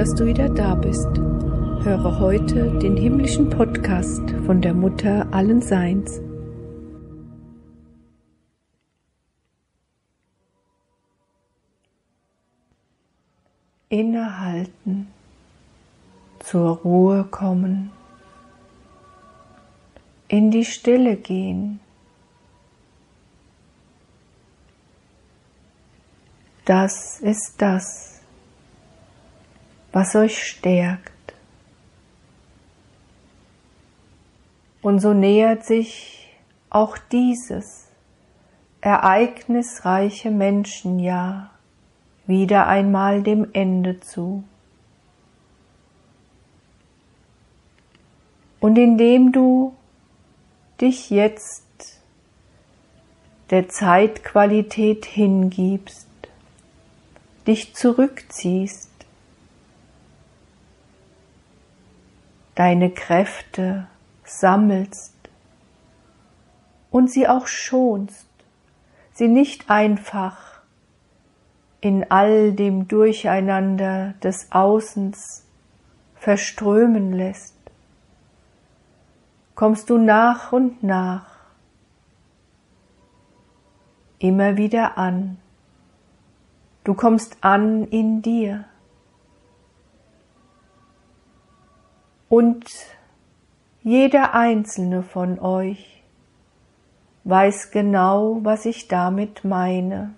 dass du wieder da bist. Höre heute den himmlischen Podcast von der Mutter allen Seins. Innehalten, zur Ruhe kommen, in die Stille gehen. Das ist das, was euch stärkt. Und so nähert sich auch dieses ereignisreiche Menschenjahr wieder einmal dem Ende zu. Und indem du dich jetzt der Zeitqualität hingibst, dich zurückziehst, deine Kräfte sammelst und sie auch schonst, sie nicht einfach in all dem Durcheinander des Außens verströmen lässt, kommst du nach und nach immer wieder an. Du kommst an in dir. Und jeder einzelne von euch weiß genau, was ich damit meine.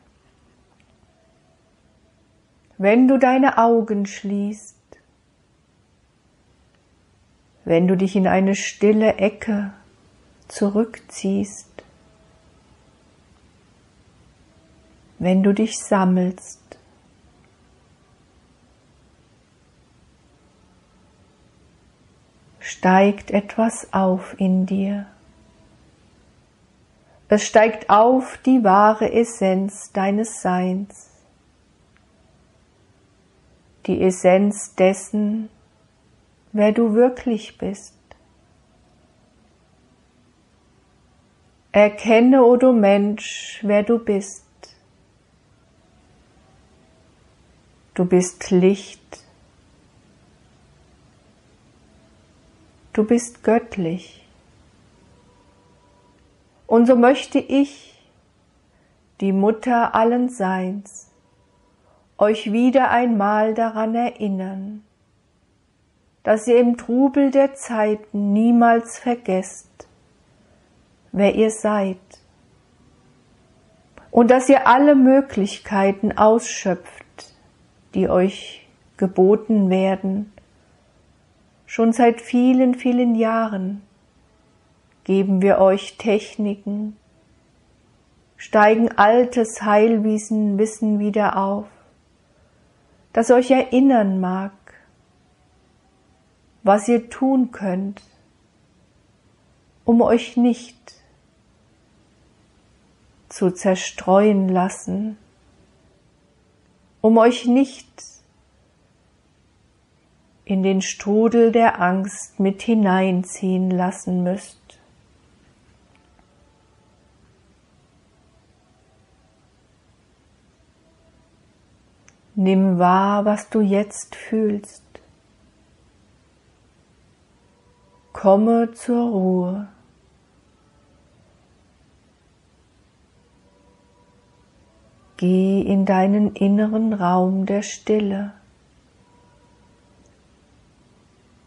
Wenn du deine Augen schließt, wenn du dich in eine stille Ecke zurückziehst, wenn du dich sammelst. Steigt etwas auf in dir. Es steigt auf die wahre Essenz deines Seins, die Essenz dessen, wer du wirklich bist. Erkenne, o du Mensch, wer du bist. Du bist Licht. Du bist göttlich. Und so möchte ich, die Mutter allen Seins, euch wieder einmal daran erinnern, dass ihr im Trubel der Zeiten niemals vergesst, wer ihr seid, und dass ihr alle Möglichkeiten ausschöpft, die euch geboten werden. Schon seit vielen, vielen Jahren geben wir euch Techniken, steigen altes Heilwissen Wissen wieder auf, das euch erinnern mag, was ihr tun könnt, um euch nicht zu zerstreuen lassen um euch nicht in den Strudel der Angst mit hineinziehen lassen müsst. Nimm wahr, was du jetzt fühlst. Komme zur Ruhe. Geh in deinen inneren Raum der Stille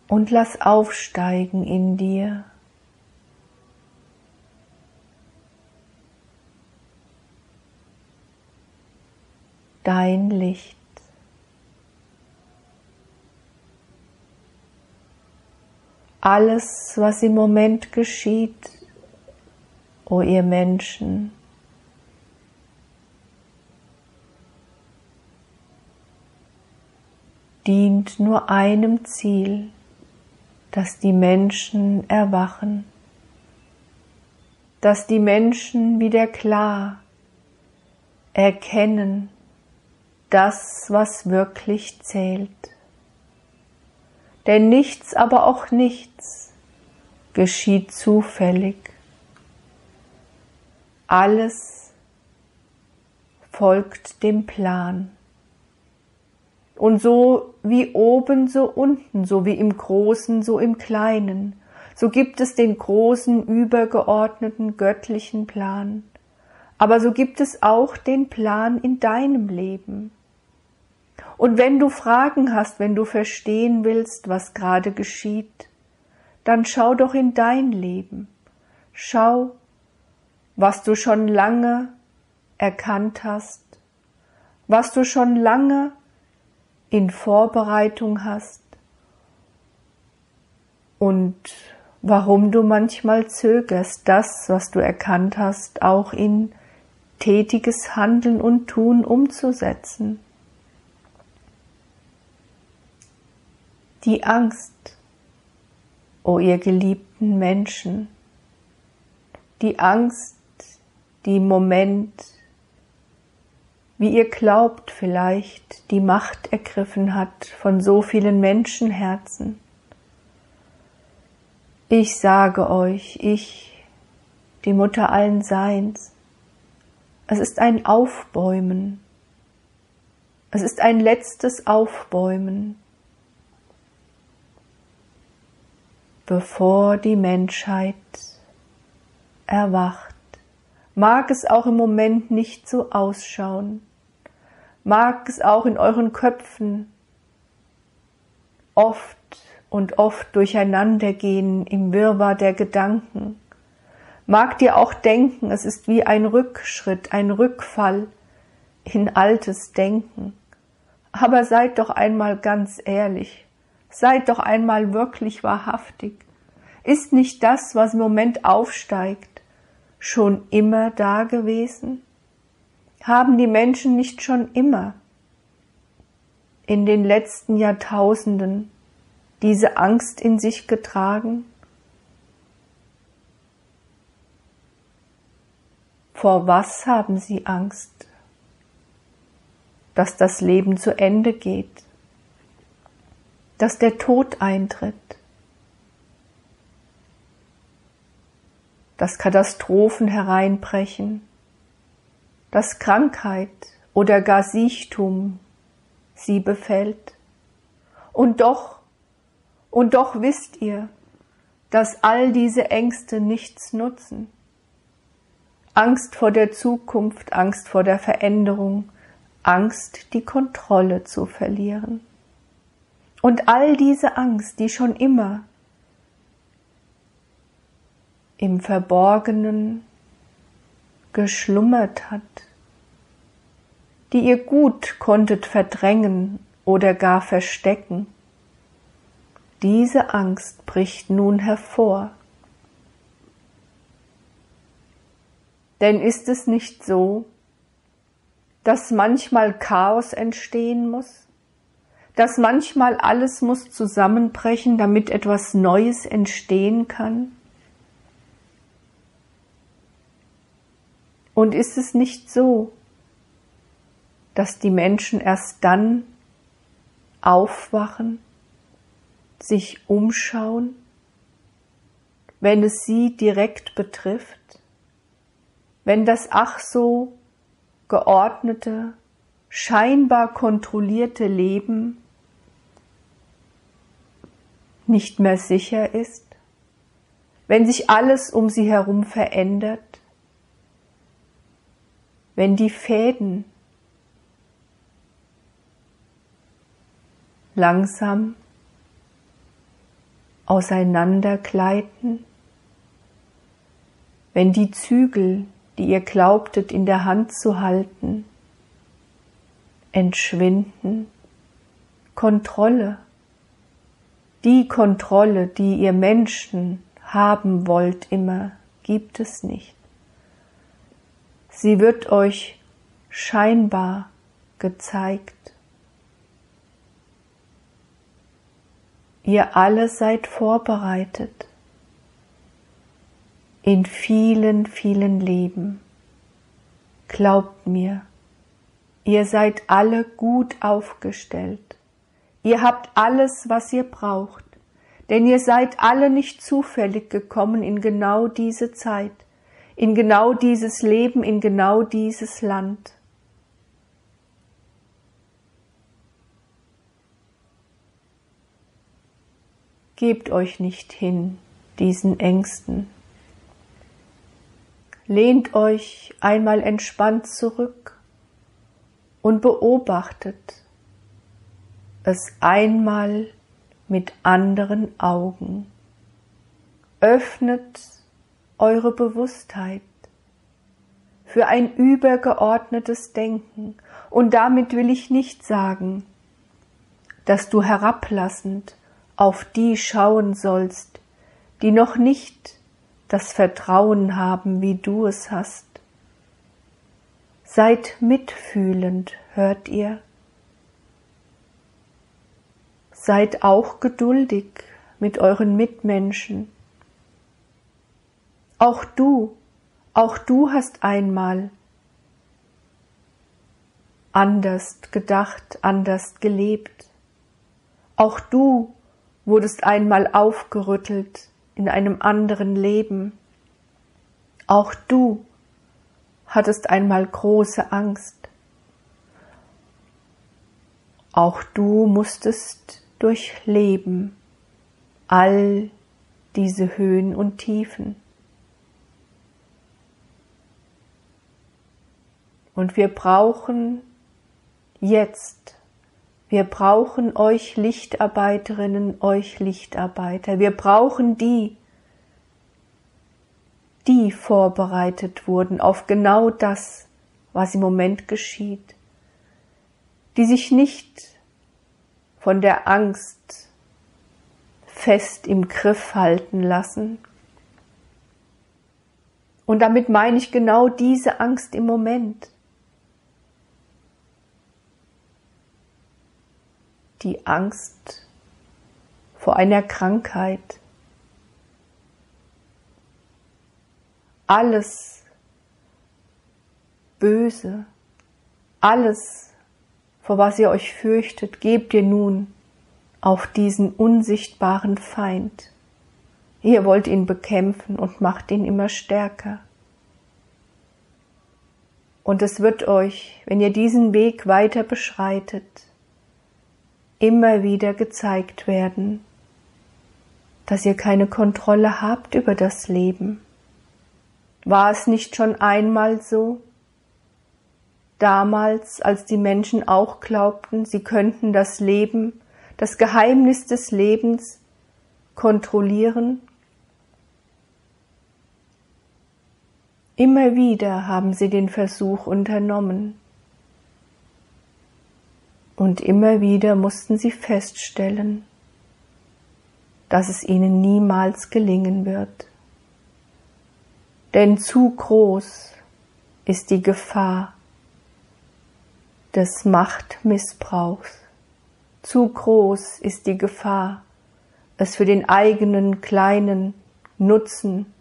und lass aufsteigen in dir. Dein Licht. Alles, was im Moment geschieht, o ihr Menschen, dient nur einem Ziel, dass die Menschen erwachen, dass die Menschen wieder klar erkennen das, was wirklich zählt. Denn nichts, aber auch nichts geschieht zufällig. Alles folgt dem Plan. Und so wie oben, so unten, so wie im Großen, so im Kleinen, so gibt es den großen, übergeordneten, göttlichen Plan. Aber so gibt es auch den Plan in deinem Leben. Und wenn du Fragen hast, wenn du verstehen willst, was gerade geschieht, dann schau doch in dein Leben. Schau, was du schon lange erkannt hast, was du schon lange in Vorbereitung hast und warum du manchmal zögerst, das, was du erkannt hast, auch in tätiges Handeln und Tun umzusetzen. Die Angst, o oh ihr geliebten Menschen, die Angst, die im Moment, wie ihr glaubt vielleicht, die Macht ergriffen hat von so vielen Menschenherzen. Ich sage euch, ich, die Mutter allen Seins, es ist ein Aufbäumen, es ist ein letztes Aufbäumen, bevor die Menschheit erwacht. Mag es auch im Moment nicht so ausschauen, mag es auch in euren Köpfen oft und oft durcheinandergehen im Wirrwarr der Gedanken. Mag dir auch denken, es ist wie ein Rückschritt, ein Rückfall in altes Denken. Aber seid doch einmal ganz ehrlich, seid doch einmal wirklich wahrhaftig. Ist nicht das, was im Moment aufsteigt, schon immer da gewesen? Haben die Menschen nicht schon immer in den letzten Jahrtausenden diese Angst in sich getragen? Vor was haben sie Angst? Dass das Leben zu Ende geht, dass der Tod eintritt, dass Katastrophen hereinbrechen, dass Krankheit oder gar Siechtum sie befällt. Und doch, und doch wisst ihr, dass all diese Ängste nichts nutzen. Angst vor der Zukunft, Angst vor der Veränderung, Angst, die Kontrolle zu verlieren. Und all diese Angst, die schon immer im Verborgenen geschlummert hat, die ihr gut konntet verdrängen oder gar verstecken. Diese Angst bricht nun hervor. Denn ist es nicht so, dass manchmal Chaos entstehen muss, dass manchmal alles muss zusammenbrechen, damit etwas Neues entstehen kann? Und ist es nicht so, dass die Menschen erst dann aufwachen, sich umschauen, wenn es sie direkt betrifft, wenn das ach so geordnete, scheinbar kontrollierte Leben nicht mehr sicher ist, wenn sich alles um sie herum verändert, wenn die Fäden langsam auseinandergleiten, wenn die Zügel, die ihr glaubtet in der Hand zu halten, entschwinden, Kontrolle, die Kontrolle, die ihr Menschen haben wollt immer, gibt es nicht. Sie wird euch scheinbar gezeigt. Ihr alle seid vorbereitet in vielen, vielen Leben. Glaubt mir, ihr seid alle gut aufgestellt. Ihr habt alles, was ihr braucht, denn ihr seid alle nicht zufällig gekommen in genau diese Zeit in genau dieses Leben, in genau dieses Land. Gebt euch nicht hin diesen Ängsten. Lehnt euch einmal entspannt zurück und beobachtet es einmal mit anderen Augen. Öffnet eure Bewusstheit für ein übergeordnetes Denken. Und damit will ich nicht sagen, dass du herablassend auf die schauen sollst, die noch nicht das Vertrauen haben, wie du es hast. Seid mitfühlend, hört ihr? Seid auch geduldig mit euren Mitmenschen. Auch du, auch du hast einmal anders gedacht, anders gelebt. Auch du wurdest einmal aufgerüttelt in einem anderen Leben. Auch du hattest einmal große Angst. Auch du musstest durchleben all diese Höhen und Tiefen. Und wir brauchen jetzt wir brauchen euch Lichtarbeiterinnen, euch Lichtarbeiter. Wir brauchen die, die vorbereitet wurden auf genau das, was im Moment geschieht, die sich nicht von der Angst fest im Griff halten lassen. Und damit meine ich genau diese Angst im Moment. Die Angst vor einer Krankheit. Alles Böse, alles, vor was ihr euch fürchtet, gebt ihr nun auf diesen unsichtbaren Feind. Ihr wollt ihn bekämpfen und macht ihn immer stärker. Und es wird euch, wenn ihr diesen Weg weiter beschreitet, immer wieder gezeigt werden, dass ihr keine Kontrolle habt über das Leben. War es nicht schon einmal so? Damals, als die Menschen auch glaubten, sie könnten das Leben, das Geheimnis des Lebens kontrollieren? Immer wieder haben sie den Versuch unternommen, und immer wieder mussten sie feststellen, dass es ihnen niemals gelingen wird. Denn zu groß ist die Gefahr des Machtmissbrauchs. Zu groß ist die Gefahr, es für den eigenen kleinen Nutzen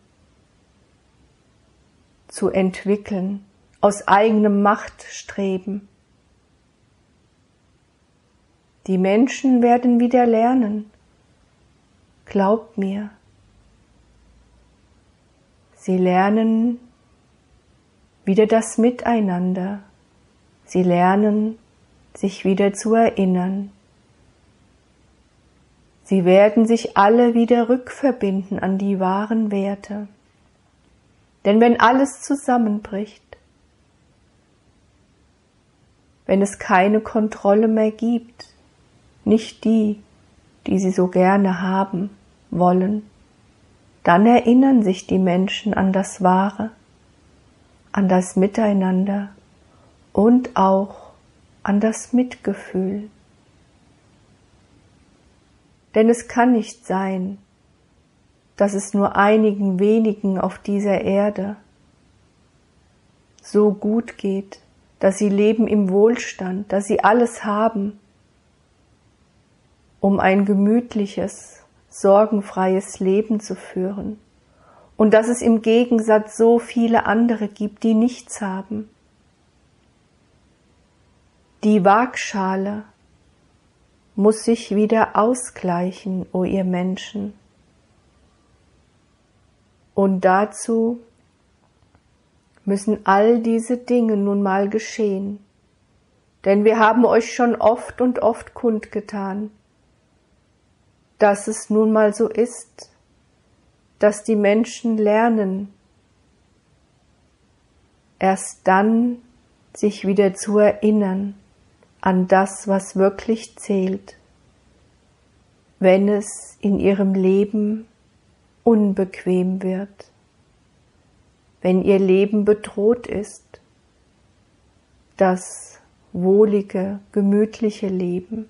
zu entwickeln, aus eigenem Machtstreben die Menschen werden wieder lernen. Glaubt mir. Sie lernen wieder das Miteinander. Sie lernen, sich wieder zu erinnern. Sie werden sich alle wieder rückverbinden an die wahren Werte. Denn wenn alles zusammenbricht, wenn es keine Kontrolle mehr gibt, nicht die, die sie so gerne haben wollen, dann erinnern sich die Menschen an das Wahre, an das Miteinander und auch an das Mitgefühl. Denn es kann nicht sein, dass es nur einigen wenigen auf dieser Erde so gut geht, dass sie leben im Wohlstand, dass sie alles haben, um ein gemütliches, sorgenfreies Leben zu führen und dass es im Gegensatz so viele andere gibt, die nichts haben. Die Waagschale muss sich wieder ausgleichen, o ihr Menschen. Und dazu müssen all diese Dinge nun mal geschehen, denn wir haben euch schon oft und oft kundgetan, dass es nun mal so ist, dass die Menschen lernen, erst dann sich wieder zu erinnern an das, was wirklich zählt, wenn es in ihrem Leben unbequem wird, wenn ihr Leben bedroht ist, das wohlige, gemütliche Leben.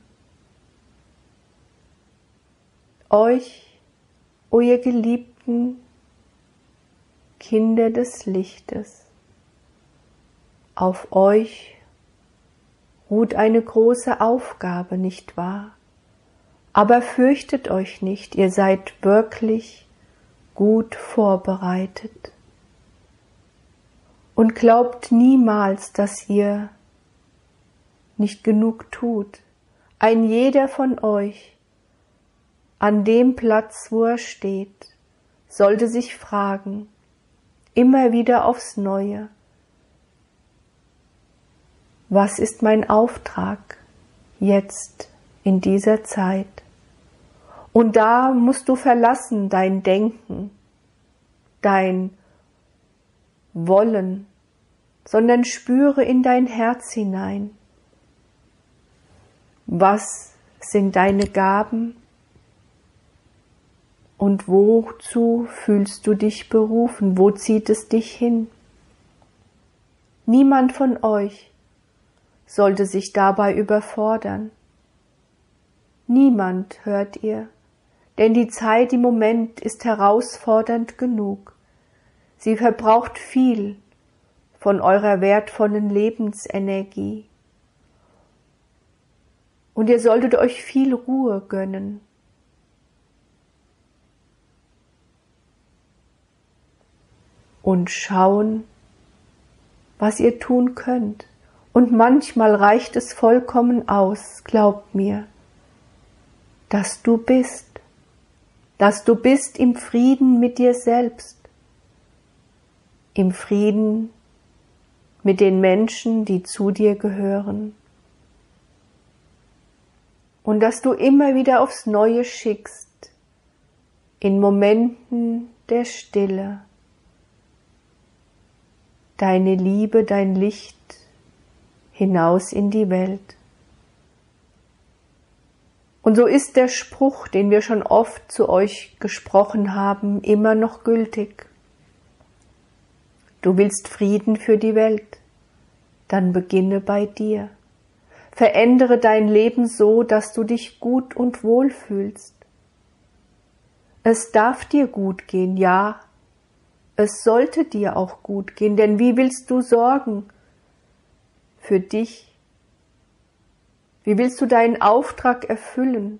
Euch, o ihr geliebten Kinder des Lichtes, auf euch ruht eine große Aufgabe, nicht wahr? Aber fürchtet euch nicht, ihr seid wirklich gut vorbereitet. Und glaubt niemals, dass ihr nicht genug tut. Ein jeder von euch an dem Platz, wo er steht, sollte sich fragen, immer wieder aufs Neue, was ist mein Auftrag jetzt in dieser Zeit? Und da musst du verlassen dein Denken, dein Wollen, sondern spüre in dein Herz hinein. Was sind deine Gaben? Und wozu fühlst du dich berufen? Wo zieht es dich hin? Niemand von euch sollte sich dabei überfordern. Niemand hört ihr, denn die Zeit im Moment ist herausfordernd genug. Sie verbraucht viel von eurer wertvollen Lebensenergie. Und ihr solltet euch viel Ruhe gönnen. Und schauen, was ihr tun könnt. Und manchmal reicht es vollkommen aus, glaubt mir, dass du bist, dass du bist im Frieden mit dir selbst, im Frieden mit den Menschen, die zu dir gehören. Und dass du immer wieder aufs Neue schickst, in Momenten der Stille, deine Liebe, dein Licht hinaus in die Welt. Und so ist der Spruch, den wir schon oft zu euch gesprochen haben, immer noch gültig. Du willst Frieden für die Welt, dann beginne bei dir. Verändere dein Leben so, dass du dich gut und wohl fühlst. Es darf dir gut gehen, ja, es sollte dir auch gut gehen, denn wie willst du sorgen für dich? Wie willst du deinen Auftrag erfüllen,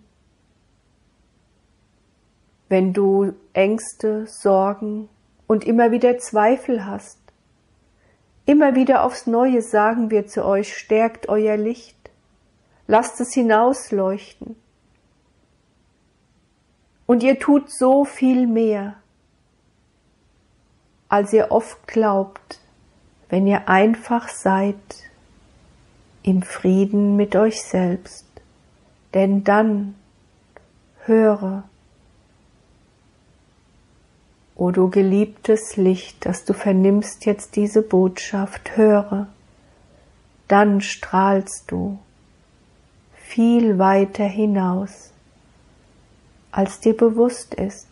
wenn du Ängste, Sorgen und immer wieder Zweifel hast? Immer wieder aufs Neue sagen wir zu euch, stärkt euer Licht, lasst es hinausleuchten. Und ihr tut so viel mehr, als ihr oft glaubt, wenn ihr einfach seid im Frieden mit euch selbst, denn dann höre, o du geliebtes Licht, das du vernimmst jetzt diese Botschaft, höre, dann strahlst du viel weiter hinaus, als dir bewusst ist,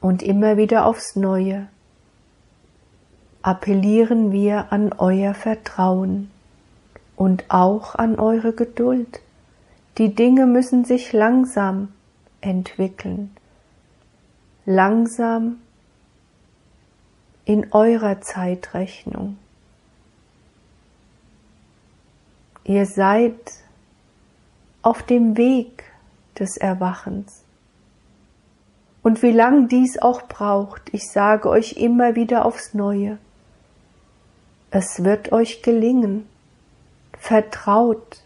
und immer wieder aufs Neue appellieren wir an euer Vertrauen und auch an eure Geduld. Die Dinge müssen sich langsam entwickeln, langsam in eurer Zeitrechnung. Ihr seid auf dem Weg des Erwachens. Und wie lang dies auch braucht, ich sage euch immer wieder aufs Neue, es wird euch gelingen. Vertraut,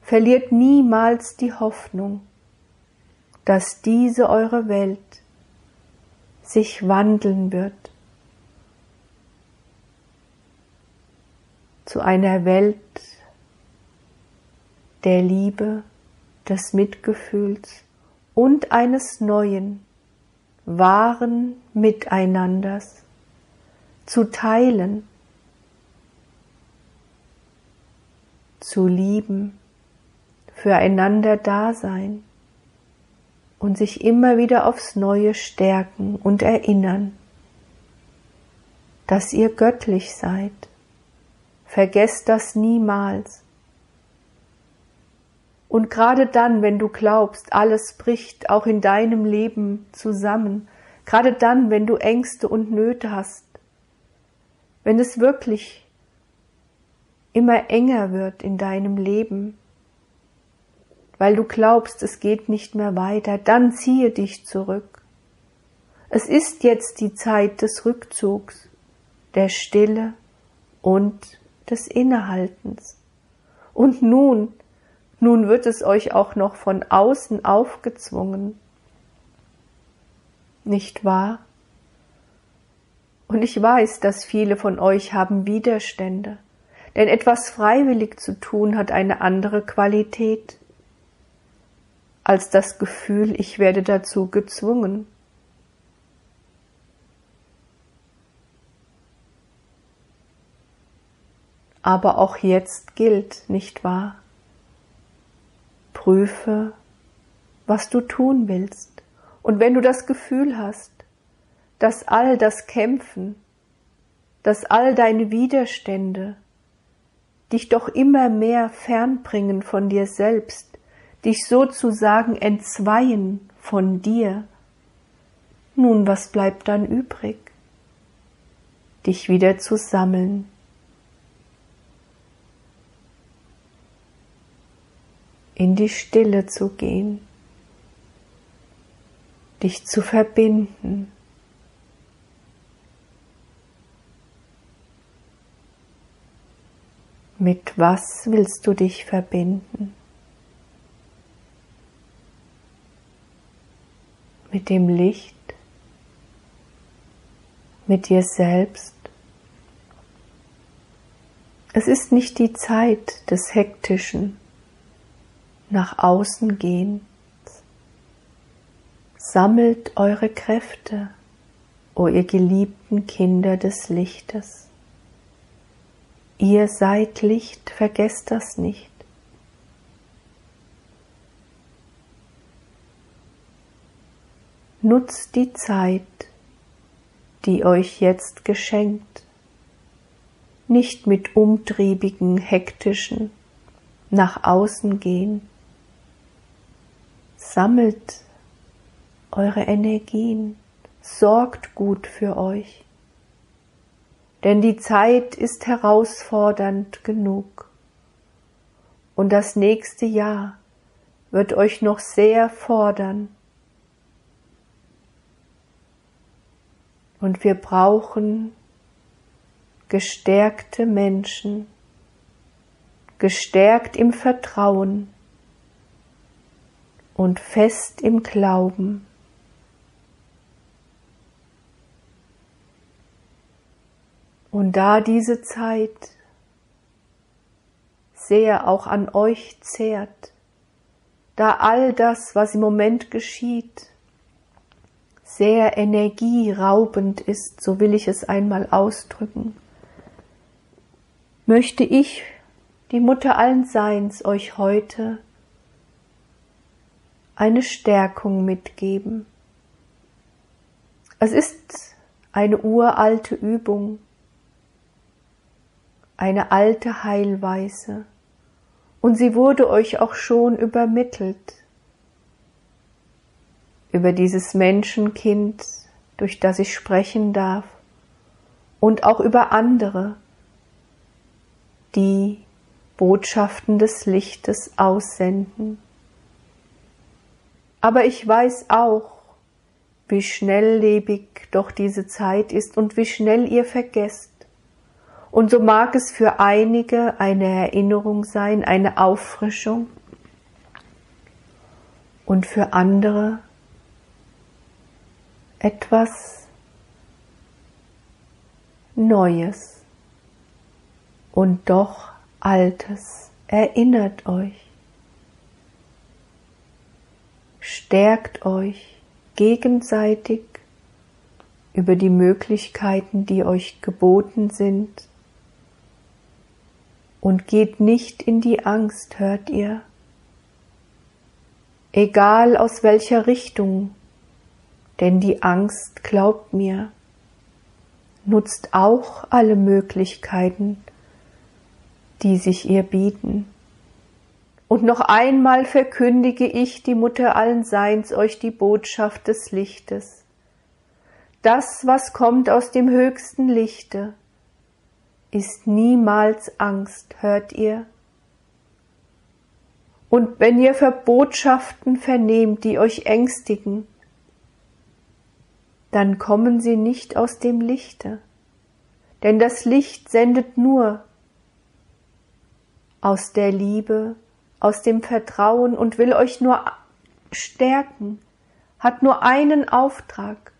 verliert niemals die Hoffnung, dass diese eure Welt sich wandeln wird. Zu einer Welt der Liebe, des Mitgefühls und eines neuen, wahren Miteinanders zu teilen, zu lieben, füreinander da sein und sich immer wieder aufs Neue stärken und erinnern, dass ihr göttlich seid. Vergesst das niemals. Und gerade dann, wenn du glaubst, alles bricht auch in deinem Leben zusammen, gerade dann, wenn du Ängste und Nöte hast, wenn es wirklich immer enger wird in deinem Leben, weil du glaubst, es geht nicht mehr weiter, dann ziehe dich zurück. Es ist jetzt die Zeit des Rückzugs, der Stille und des Innehaltens. Und nun, nun wird es euch auch noch von außen aufgezwungen. Nicht wahr? Und ich weiß, dass viele von euch haben Widerstände, denn etwas freiwillig zu tun hat eine andere Qualität als das Gefühl, ich werde dazu gezwungen. Aber auch jetzt gilt, nicht wahr? Prüfe, was du tun willst. Und wenn du das Gefühl hast, dass all das Kämpfen, dass all deine Widerstände dich doch immer mehr fernbringen von dir selbst, dich sozusagen entzweien von dir, nun was bleibt dann übrig? Dich wieder zu sammeln. In die Stille zu gehen, dich zu verbinden. Mit was willst du dich verbinden? mit dem Licht, mit dir selbst. Es ist nicht die Zeit des hektischen nach außen gehens. Sammelt eure Kräfte, o ihr geliebten Kinder des Lichtes. Ihr seid Licht, vergesst das nicht. Nutzt die Zeit, die euch jetzt geschenkt, nicht mit umtriebigen, hektischen nach außen gehen. Sammelt eure Energien, sorgt gut für euch, denn die Zeit ist herausfordernd genug. Und das nächste Jahr wird euch noch sehr fordern. Und wir brauchen gestärkte Menschen, gestärkt im Vertrauen und fest im Glauben. Und da diese Zeit sehr auch an euch zehrt, da all das, was im Moment geschieht, sehr energieraubend ist, so will ich es einmal ausdrücken, möchte ich, die Mutter allen Seins, euch heute eine Stärkung mitgeben. Es ist eine uralte Übung, eine alte Heilweise, und sie wurde euch auch schon übermittelt über dieses Menschenkind, durch das ich sprechen darf, und auch über andere, die Botschaften des Lichtes aussenden. Aber ich weiß auch, wie schnelllebig doch diese Zeit ist und wie schnell ihr vergesst. Und so mag es für einige eine Erinnerung sein, eine Auffrischung, und für andere etwas Neues und doch Altes. Erinnert euch. Stärkt euch gegenseitig über die Möglichkeiten, die euch geboten sind und geht nicht in die Angst, hört ihr? Egal aus welcher Richtung, denn die Angst, glaubt mir, nutzt auch alle Möglichkeiten, die sich ihr bieten. Und noch einmal verkündige ich, die Mutter allen Seins, euch die Botschaft des Lichtes. Das, was kommt aus dem höchsten Lichte, ist niemals Angst, hört ihr? Und wenn ihr Verbotschaften vernehmt, die euch ängstigen, dann kommen sie nicht aus dem Lichte, denn das Licht sendet nur aus der Liebe, aus dem Vertrauen und will euch nur stärken, hat nur einen Auftrag,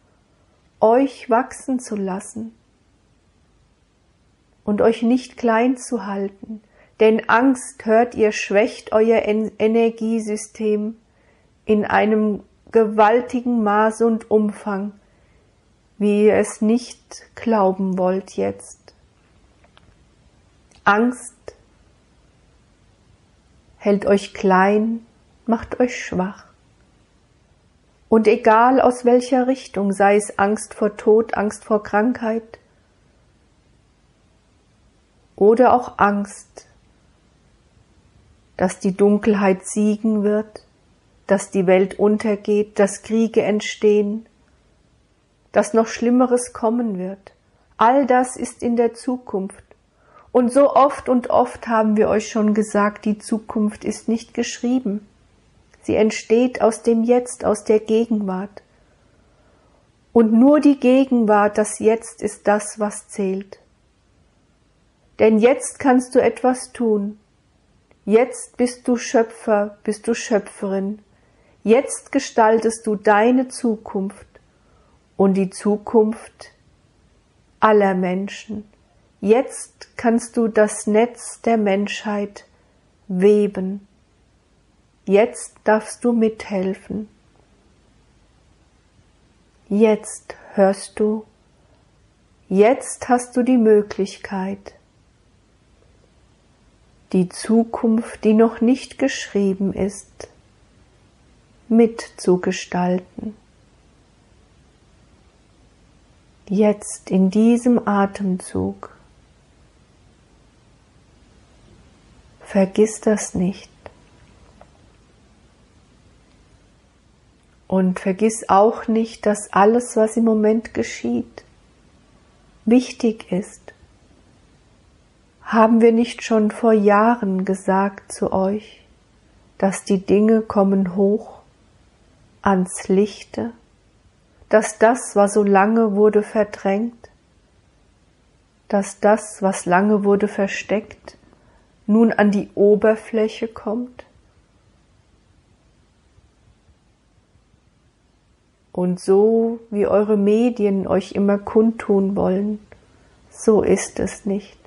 euch wachsen zu lassen und euch nicht klein zu halten, denn Angst, hört ihr, schwächt euer Energiesystem in einem gewaltigen Maß und Umfang, wie ihr es nicht glauben wollt jetzt. Angst hält euch klein, macht euch schwach. Und egal aus welcher Richtung, sei es Angst vor Tod, Angst vor Krankheit oder auch Angst, dass die Dunkelheit siegen wird, dass die Welt untergeht, dass Kriege entstehen, dass noch Schlimmeres kommen wird. All das ist in der Zukunft. Und so oft und oft haben wir euch schon gesagt, die Zukunft ist nicht geschrieben. Sie entsteht aus dem Jetzt, aus der Gegenwart. Und nur die Gegenwart, das Jetzt ist das, was zählt. Denn jetzt kannst du etwas tun. Jetzt bist du Schöpfer, bist du Schöpferin. Jetzt gestaltest du deine Zukunft und die Zukunft aller Menschen. Jetzt kannst du das Netz der Menschheit weben. Jetzt darfst du mithelfen. Jetzt hörst du, jetzt hast du die Möglichkeit, die Zukunft, die noch nicht geschrieben ist, mitzugestalten. Jetzt in diesem Atemzug Vergiss das nicht. Und vergiss auch nicht, dass alles, was im Moment geschieht, wichtig ist. Haben wir nicht schon vor Jahren gesagt zu euch, dass die Dinge kommen hoch ans Lichte, dass das, was so lange wurde verdrängt, dass das, was lange wurde versteckt, nun an die Oberfläche kommt und so wie eure Medien euch immer kundtun wollen, so ist es nicht.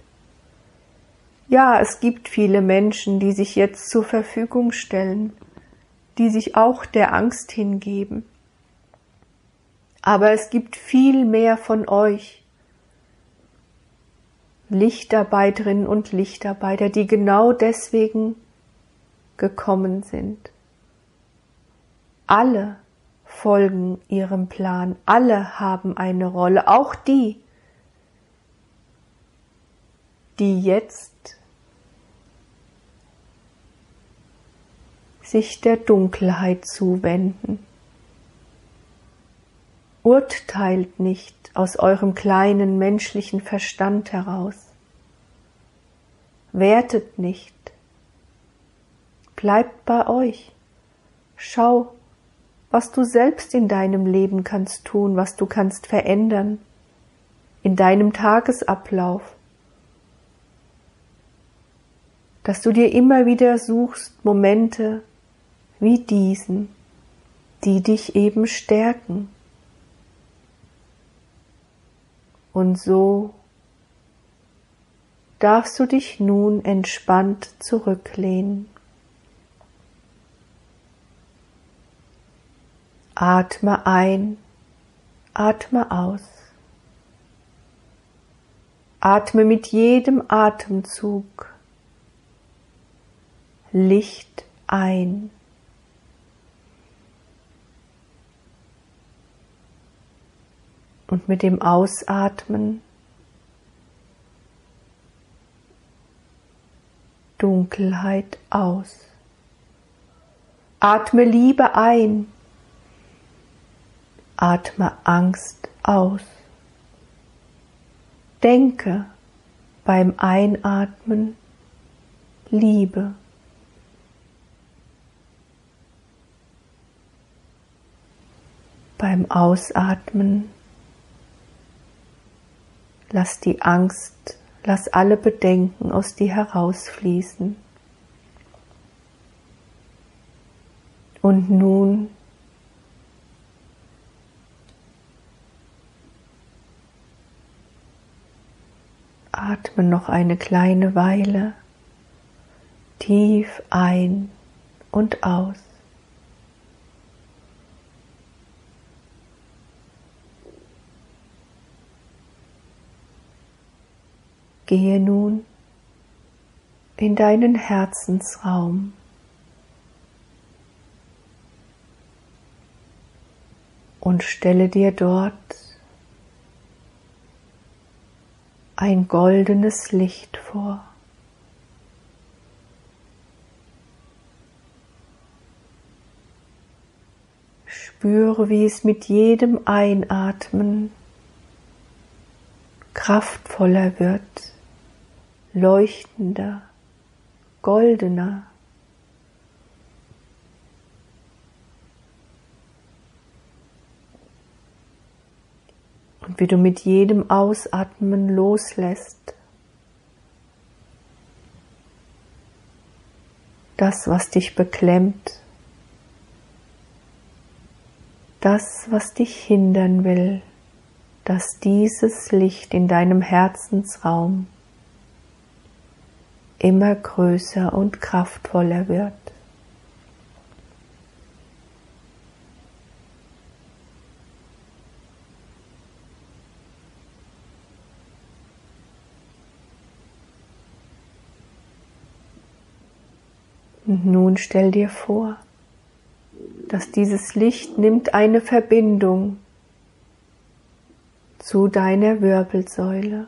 Ja, es gibt viele Menschen, die sich jetzt zur Verfügung stellen, die sich auch der Angst hingeben. Aber es gibt viel mehr von euch, Lichtarbeiterinnen und Lichtarbeiter, die genau deswegen gekommen sind. Alle folgen ihrem Plan, alle haben eine Rolle, auch die, die jetzt sich der Dunkelheit zuwenden. Urteilt nicht aus eurem kleinen menschlichen Verstand heraus. Wertet nicht. Bleibt bei euch. Schau, was du selbst in deinem Leben kannst tun, was du kannst verändern, in deinem Tagesablauf, dass du dir immer wieder suchst Momente wie diesen, die dich eben stärken. Und so darfst du dich nun entspannt zurücklehnen. Atme ein, atme aus. Atme mit jedem Atemzug Licht ein. Und mit dem Ausatmen Dunkelheit aus. Atme Liebe ein. Atme Angst aus. Denke beim Einatmen Liebe. Beim Ausatmen lass die Angst, lass alle Bedenken aus dir herausfließen. Und nun atme noch eine kleine Weile tief ein und aus. Gehe nun in deinen Herzensraum. und stelle dir dort ein goldenes Licht vor. Spüre, wie es mit jedem Einatmen kraftvoller wird, leuchtender, goldener. und wie du mit jedem Ausatmen loslässt. Das, was dich beklemmt, das, was dich hindern will, dass dieses Licht in deinem Herzensraum immer größer und kraftvoller wird. Und nun stell dir vor, dass dieses Licht nimmt eine Verbindung zu deiner Wirbelsäule.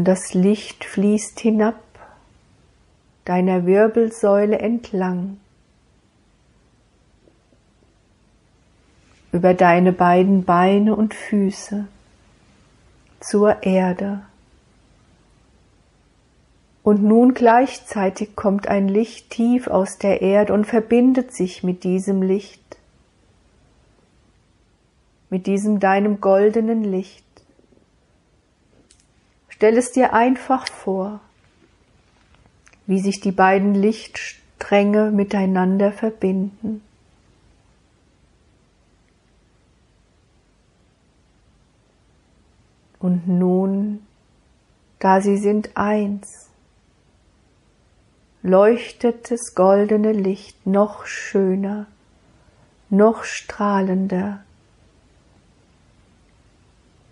Und das Licht fließt hinab deiner Wirbelsäule entlang über deine beiden Beine und Füße zur Erde. Und nun gleichzeitig kommt ein Licht tief aus der Erde und verbindet sich mit diesem Licht, mit diesem deinem goldenen Licht. Stell es dir einfach vor, wie sich die beiden Lichtstränge miteinander verbinden. Und nun, da sie sind eins, leuchtet das goldene Licht noch schöner, noch strahlender,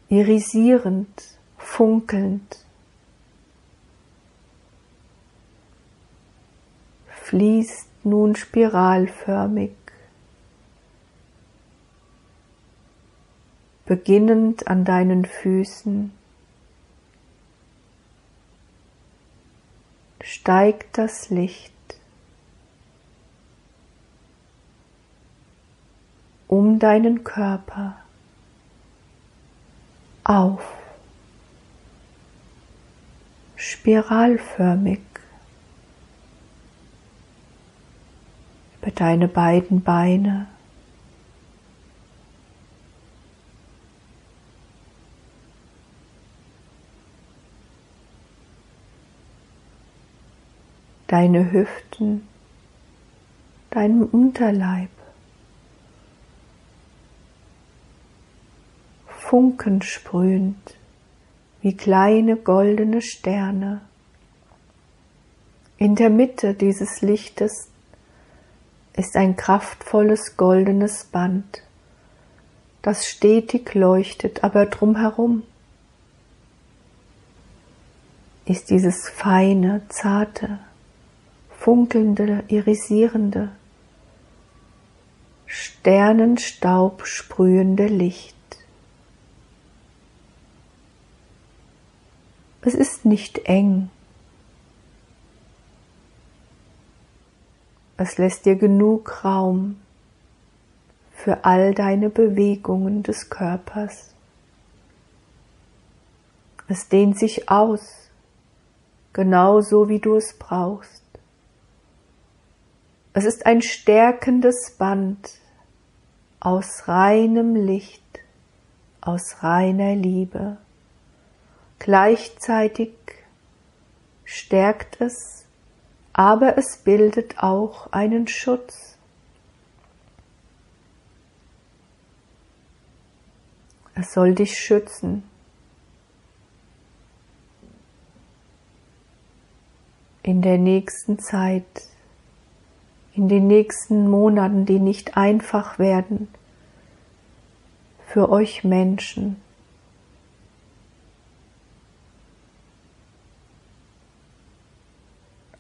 irisierend, funkelnd, fließt nun spiralförmig. Beginnend an deinen Füßen, steigt das Licht. Um deinen Körper. Auf, spiralförmig über deine beiden Beine. deine Hüften, deinem Unterleib. Funkensprühend wie kleine goldene Sterne In der Mitte dieses Lichtes ist ein kraftvolles goldenes Band, das stetig leuchtet, aber drumherum ist dieses feine, zarte, funkelnde, irisierende, Sternenstaub sprühende Licht. Es ist nicht eng. Es lässt dir genug Raum für all deine Bewegungen des Körpers. Es dehnt sich aus, genauso wie du es brauchst. Es ist ein stärkendes Band aus reinem Licht, aus reiner Liebe. Gleichzeitig stärkt es, aber es bildet auch einen Schutz. Es soll dich schützen. In der nächsten Zeit in den nächsten Monaten, die nicht einfach werden für euch Menschen.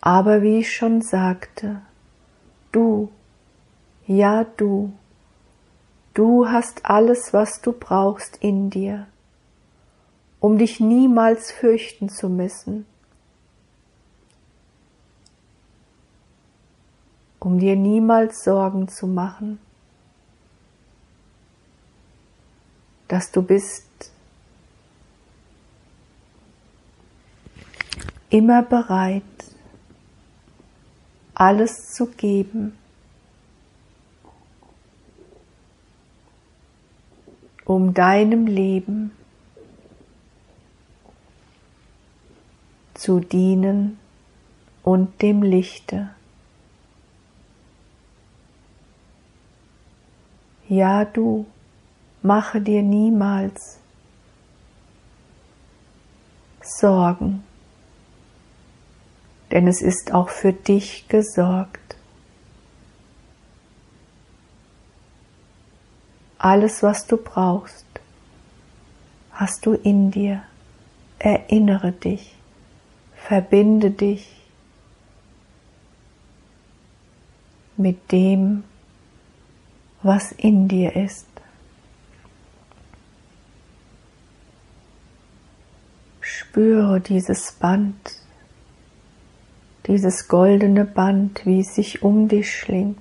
Aber wie ich schon sagte, du, ja du, du hast alles, was du brauchst in dir, um dich niemals fürchten zu müssen um dir niemals Sorgen zu machen, dass du bist immer bereit, alles zu geben, um deinem Leben zu dienen und dem Lichte. Ja, du, mache dir niemals Sorgen, denn es ist auch für dich gesorgt. Alles, was du brauchst, hast du in dir. Erinnere dich, verbinde dich mit dem, was in dir ist. Spüre dieses Band, dieses goldene Band, wie es sich um dich schlingt,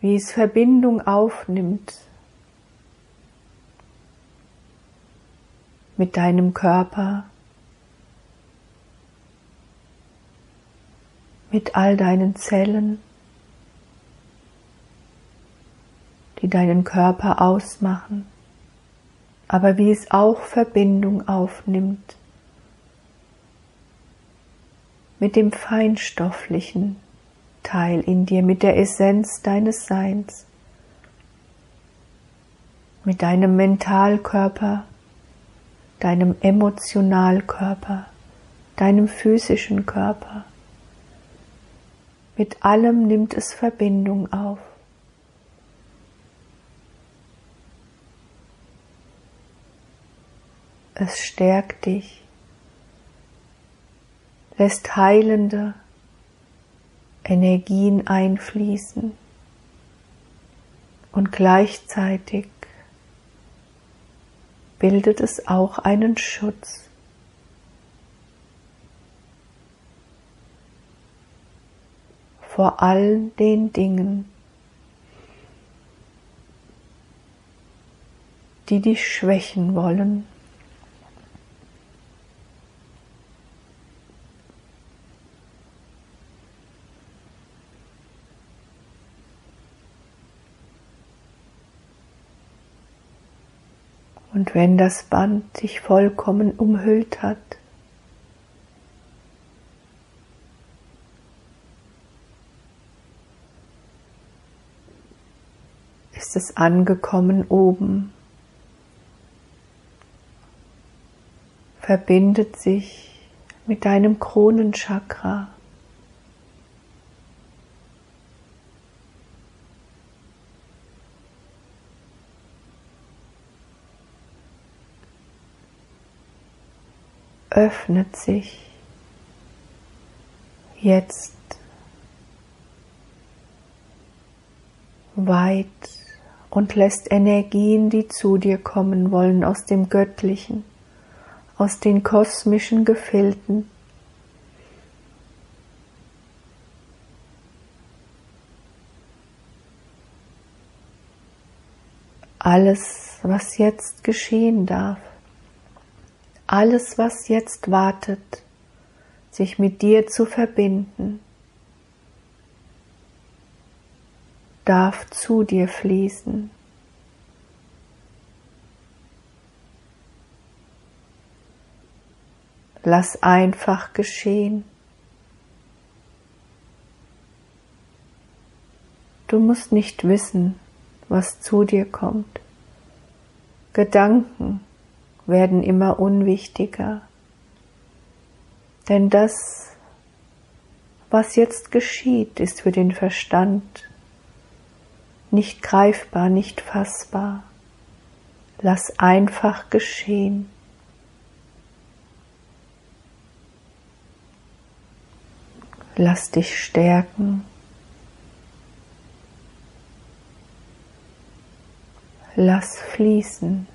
wie es Verbindung aufnimmt mit deinem Körper, mit all deinen Zellen. die deinen Körper ausmachen, aber wie es auch Verbindung aufnimmt mit dem feinstofflichen Teil in dir, mit der Essenz deines Seins, mit deinem Mentalkörper, deinem Emotionalkörper, deinem physischen Körper. Mit allem nimmt es Verbindung auf. es stärkt dich, lässt heilende Energien einfließen und gleichzeitig bildet es auch einen Schutz. vor all den Dingen, die dich schwächen wollen. Und wenn das Band dich vollkommen umhüllt hat, ist es angekommen oben, verbindet sich mit deinem Kronenchakra. Öffnet sich jetzt weit und lässt Energien, die zu dir kommen wollen, aus dem Göttlichen, aus den kosmischen Gefilden, alles, was jetzt geschehen darf, alles, was jetzt wartet, sich mit dir zu verbinden, darf zu dir fließen. Lass einfach geschehen. Du musst nicht wissen, was zu dir kommt. Gedanken werden immer unwichtiger. Denn das, was jetzt geschieht, ist für den Verstand nicht greifbar, nicht fassbar. Lass einfach geschehen. Lass dich stärken. Lass fließen.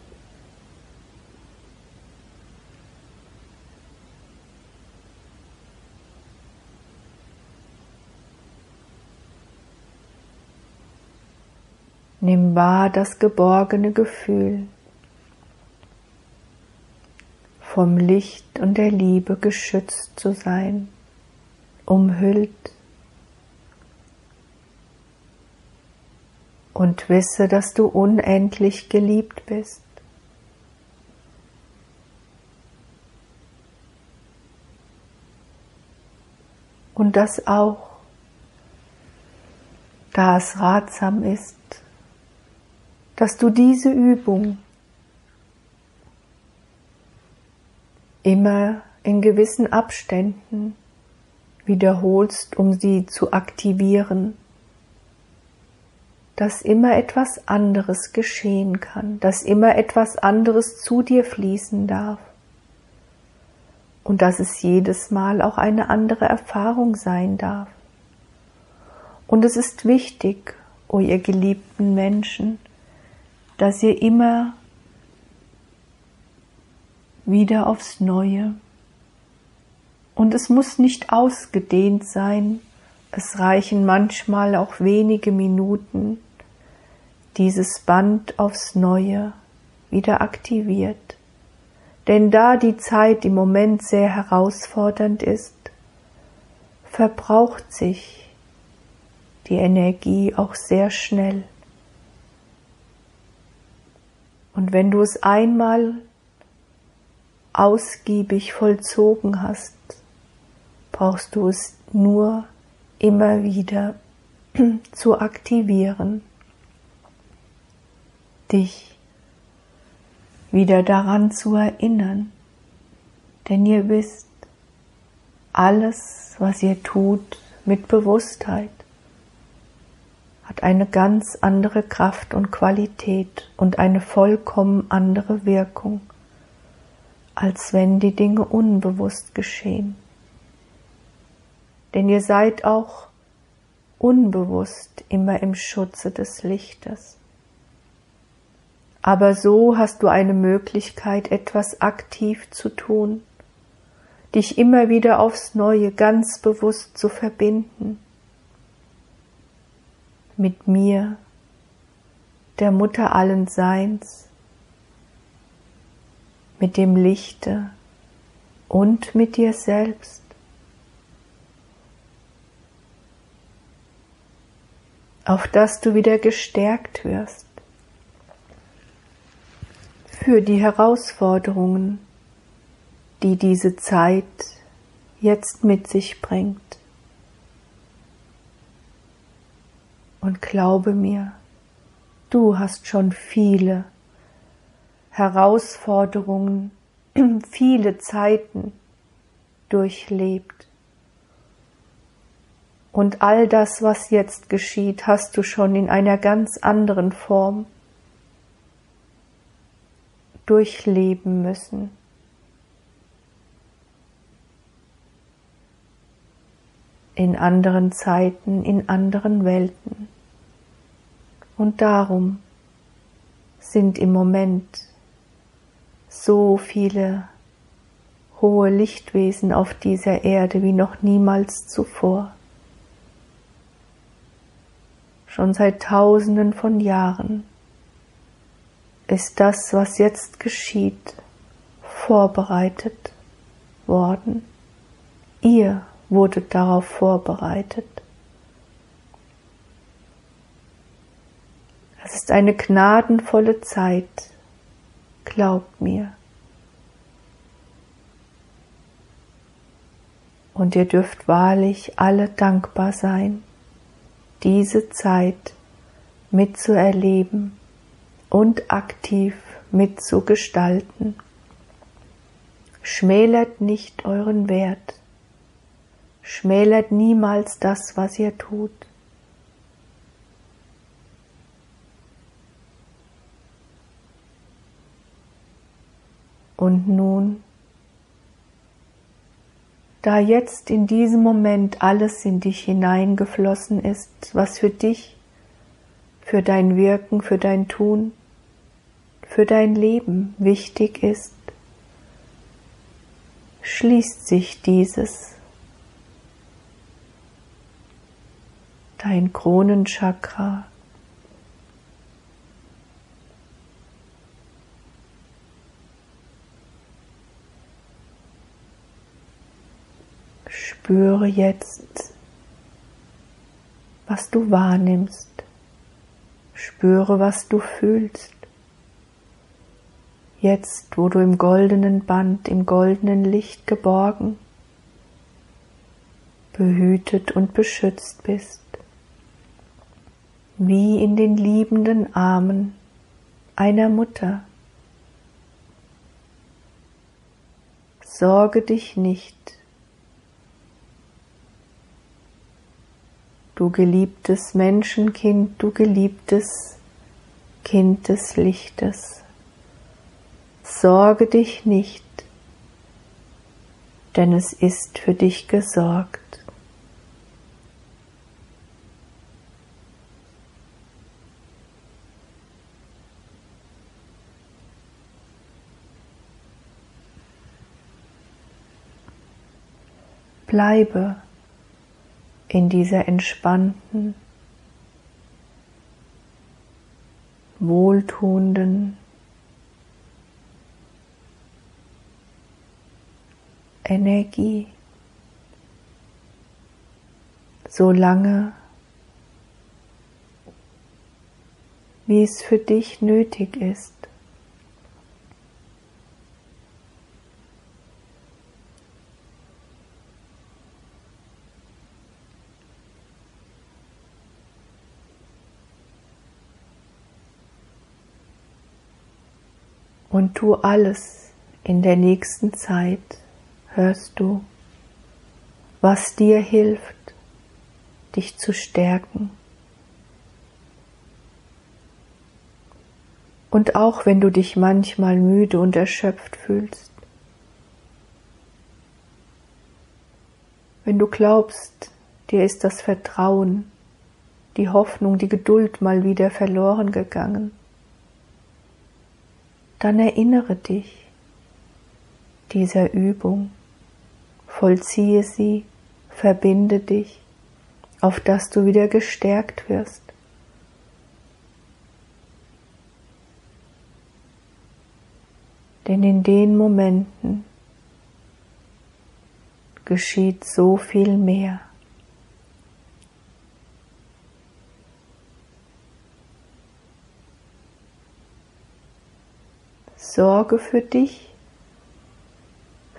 Nimm wahr das geborgene Gefühl, vom Licht und der Liebe geschützt zu sein, umhüllt. Und wisse, dass du unendlich geliebt bist. Und das auch, da es ratsam ist, dass du diese Übung immer in gewissen Abständen wiederholst, um sie zu aktivieren, dass immer etwas anderes geschehen kann, dass immer etwas anderes zu dir fließen darf und dass es jedes Mal auch eine andere Erfahrung sein darf. Und es ist wichtig, o oh ihr geliebten Menschen, dass ihr immer wieder aufs Neue und es muss nicht ausgedehnt sein, es reichen manchmal auch wenige Minuten, dieses Band aufs Neue wieder aktiviert. Denn da die Zeit im Moment sehr herausfordernd ist, verbraucht sich die Energie auch sehr schnell. Und wenn du es einmal ausgiebig vollzogen hast, brauchst du es nur immer wieder zu aktivieren, dich wieder daran zu erinnern, denn ihr wisst, alles, was ihr tut, mit Bewusstheit, hat eine ganz andere Kraft und Qualität und eine vollkommen andere Wirkung, als wenn die Dinge unbewusst geschehen. Denn ihr seid auch unbewusst immer im Schutze des Lichtes. Aber so hast du eine Möglichkeit, etwas aktiv zu tun, dich immer wieder aufs Neue ganz bewusst zu verbinden mit mir, der Mutter allen Seins, mit dem Lichte und mit dir selbst. auf dass du wieder gestärkt wirst für die Herausforderungen, die diese Zeit jetzt mit sich bringt. Und glaube mir, du hast schon viele Herausforderungen, viele Zeiten durchlebt. Und all das, was jetzt geschieht, hast du schon in einer ganz anderen Form durchleben müssen. In anderen Zeiten, in anderen Welten. Und darum sind im Moment so viele hohe Lichtwesen auf dieser Erde wie noch niemals zuvor. Schon seit tausenden von Jahren ist das, was jetzt geschieht, vorbereitet worden. Ihr wurdet darauf vorbereitet. Es ist eine gnadenvolle Zeit, glaubt mir. Und ihr dürft wahrlich alle dankbar sein, diese Zeit mitzuerleben und aktiv mitzugestalten. Schmälert nicht euren Wert, schmälert niemals das, was ihr tut. Und nun da jetzt in diesem Moment alles in dich hineingeflossen ist, was für dich, für dein Wirken, für dein Tun, für dein Leben wichtig ist, schließt sich dieses. Dein Kronenchakra Spüre jetzt, was du wahrnimmst. Spüre, was du fühlst. Jetzt, wo du im goldenen Band, im goldenen Licht geborgen, behütet und beschützt bist, wie in den liebenden Armen einer Mutter. Sorge dich nicht, du geliebtes Menschenkind, du geliebtes Kind des Lichtes. Sorge dich nicht, denn es ist für dich gesorgt. Bleibe in dieser entspannten, wohltuenden Energie, solange wie es für dich nötig ist. Und tu alles in der nächsten Zeit, hörst du, was dir hilft, dich zu stärken. Und auch wenn du dich manchmal müde und erschöpft fühlst, wenn du glaubst, dir ist das Vertrauen, die Hoffnung, die Geduld mal wieder verloren gegangen, dann erinnere dich dieser Übung, vollziehe sie, verbinde dich, auf dass du wieder gestärkt wirst. Denn in den Momenten geschieht so viel mehr. Sorge für dich,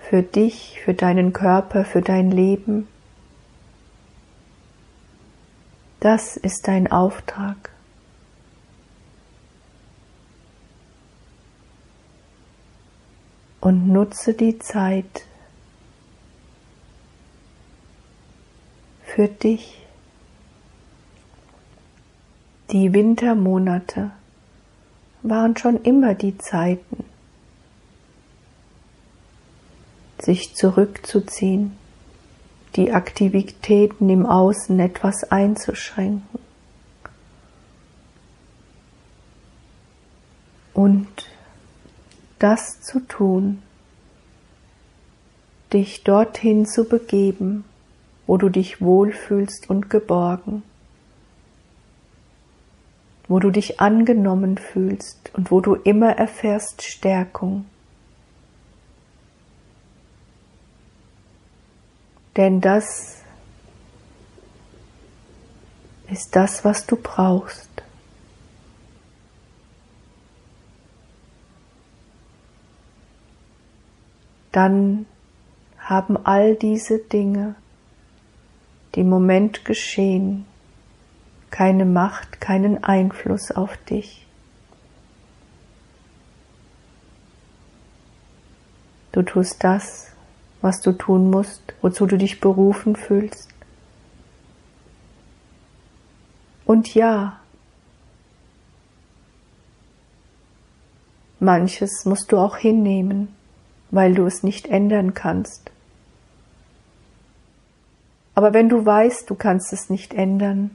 für dich, für deinen Körper, für dein Leben. Das ist dein Auftrag. Und nutze die Zeit für dich. Die Wintermonate waren schon immer die Zeiten, sich zurückzuziehen, die Aktivitäten im Außen etwas einzuschränken und das zu tun, dich dorthin zu begeben, wo du dich wohlfühlst und geborgen, wo du dich angenommen fühlst und wo du immer erfährst Stärkung. Denn das ist das, was du brauchst. Dann haben all diese Dinge, die im Moment geschehen, keine Macht, keinen Einfluss auf dich. Du tust das, was du tun musst, wozu du dich berufen fühlst. Und ja, manches musst du auch hinnehmen, weil du es nicht ändern kannst. Aber wenn du weißt, du kannst es nicht ändern,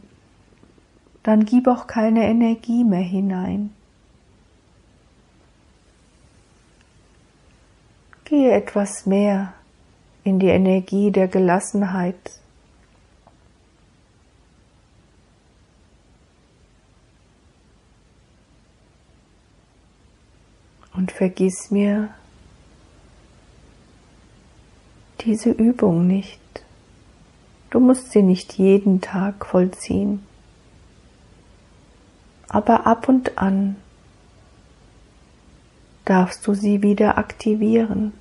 dann gib auch keine Energie mehr hinein. Gehe etwas mehr in die Energie der Gelassenheit. Und vergiss mir diese Übung nicht. Du musst sie nicht jeden Tag vollziehen, aber ab und an darfst du sie wieder aktivieren.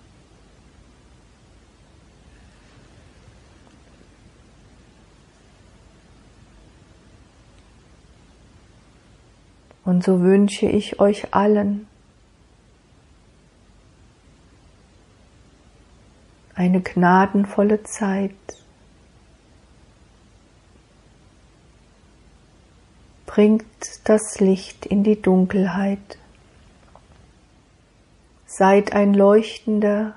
Und so wünsche ich euch allen eine gnadenvolle Zeit. Bringt das Licht in die Dunkelheit. Seid ein leuchtender,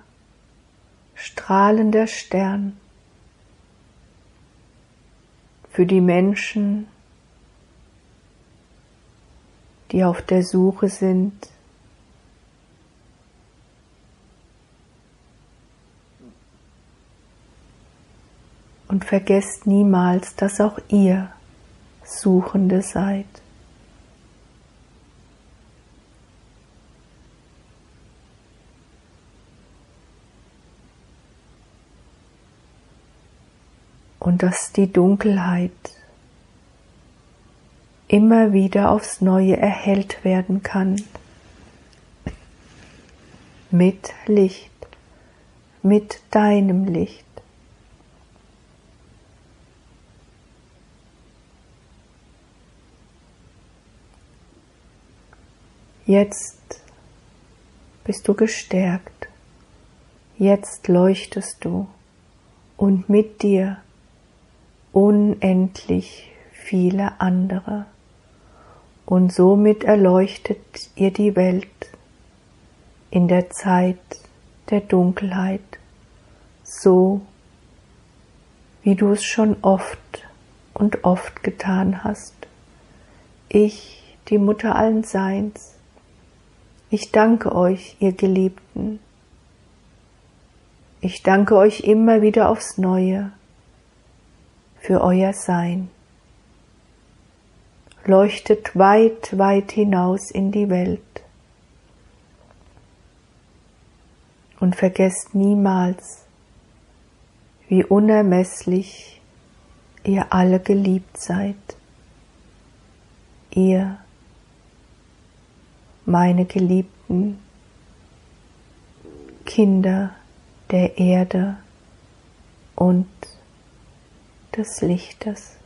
strahlender Stern für die Menschen, die auf der Suche sind und vergesst niemals, dass auch ihr Suchende seid. Und dass die Dunkelheit immer wieder aufs Neue erhellt werden kann. Mit Licht, mit deinem Licht. Jetzt bist du gestärkt, jetzt leuchtest du. Und mit dir unendlich viele andere und somit erleuchtet ihr die Welt in der Zeit der Dunkelheit, so wie du es schon oft und oft getan hast. Ich, die Mutter allen Seins, ich danke euch, ihr Geliebten. Ich danke euch immer wieder aufs Neue für euer Sein. Leuchtet weit, weit hinaus in die Welt. Und vergesst niemals, wie unermesslich ihr alle geliebt seid. Ihr meine geliebten Kinder der Erde und des Lichtes.